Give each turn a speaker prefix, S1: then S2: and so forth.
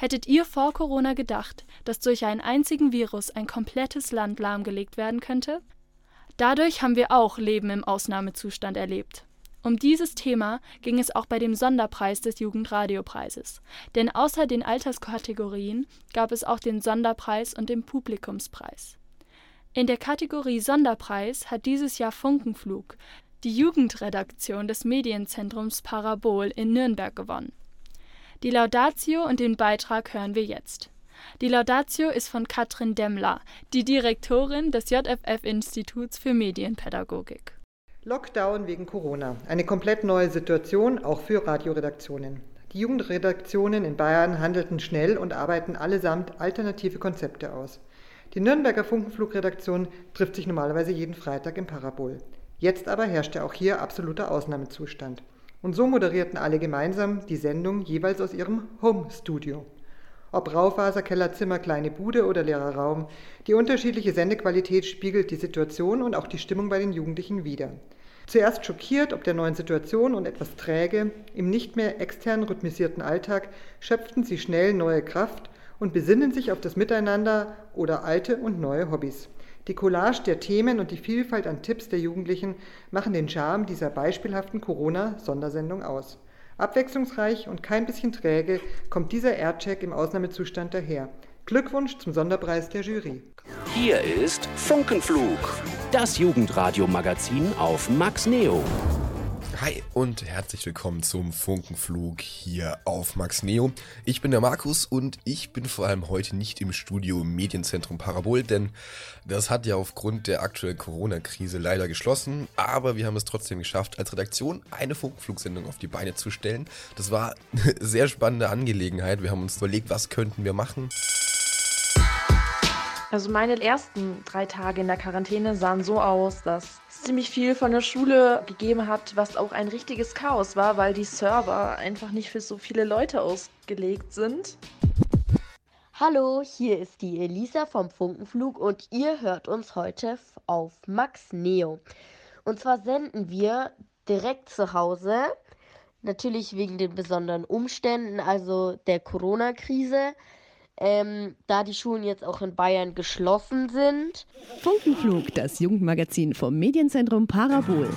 S1: Hättet ihr vor Corona gedacht, dass durch einen einzigen Virus ein komplettes Land lahmgelegt werden könnte? Dadurch haben wir auch Leben im Ausnahmezustand erlebt. Um dieses Thema ging es auch bei dem Sonderpreis des Jugendradiopreises. Denn außer den Alterskategorien gab es auch den Sonderpreis und den Publikumspreis. In der Kategorie Sonderpreis hat dieses Jahr Funkenflug, die Jugendredaktion des Medienzentrums Parabol in Nürnberg gewonnen. Die Laudatio und den Beitrag hören wir jetzt. Die Laudatio ist von Katrin Demmler, die Direktorin des JFF-Instituts für Medienpädagogik.
S2: Lockdown wegen Corona. Eine komplett neue Situation, auch für Radioredaktionen. Die Jugendredaktionen in Bayern handelten schnell und arbeiten allesamt alternative Konzepte aus. Die Nürnberger Funkenflugredaktion trifft sich normalerweise jeden Freitag im Parabol. Jetzt aber herrschte auch hier absoluter Ausnahmezustand. Und so moderierten alle gemeinsam die Sendung jeweils aus ihrem Home-Studio. Ob Raufaser, Kellerzimmer, kleine Bude oder leerer Raum, die unterschiedliche Sendequalität spiegelt die Situation und auch die Stimmung bei den Jugendlichen wider. Zuerst schockiert ob der neuen Situation und etwas träge, im nicht mehr extern rhythmisierten Alltag schöpften sie schnell neue Kraft und besinnen sich auf das Miteinander oder alte und neue Hobbys. Die Collage der Themen und die Vielfalt an Tipps der Jugendlichen machen den Charme dieser beispielhaften Corona-Sondersendung aus. Abwechslungsreich und kein bisschen träge kommt dieser Aircheck im Ausnahmezustand daher. Glückwunsch zum Sonderpreis der Jury.
S3: Hier ist Funkenflug, das Jugendradiomagazin auf Max Neo.
S4: Hi und herzlich willkommen zum Funkenflug hier auf Max Neo. Ich bin der Markus und ich bin vor allem heute nicht im Studio Medienzentrum Parabol, denn das hat ja aufgrund der aktuellen Corona-Krise leider geschlossen. Aber wir haben es trotzdem geschafft, als Redaktion eine Funkenflugsendung auf die Beine zu stellen. Das war eine sehr spannende Angelegenheit. Wir haben uns überlegt, was könnten wir machen.
S5: Also meine ersten drei Tage in der Quarantäne sahen so aus, dass ziemlich viel von der Schule gegeben hat, was auch ein richtiges Chaos war, weil die Server einfach nicht für so viele Leute ausgelegt sind.
S6: Hallo, hier ist die Elisa vom Funkenflug und ihr hört uns heute auf Max Neo. Und zwar senden wir direkt zu Hause, natürlich wegen den besonderen Umständen, also der Corona-Krise ähm, da die Schulen jetzt auch in Bayern geschlossen sind.
S7: Funkenflug, das Jugendmagazin vom Medienzentrum Parabol.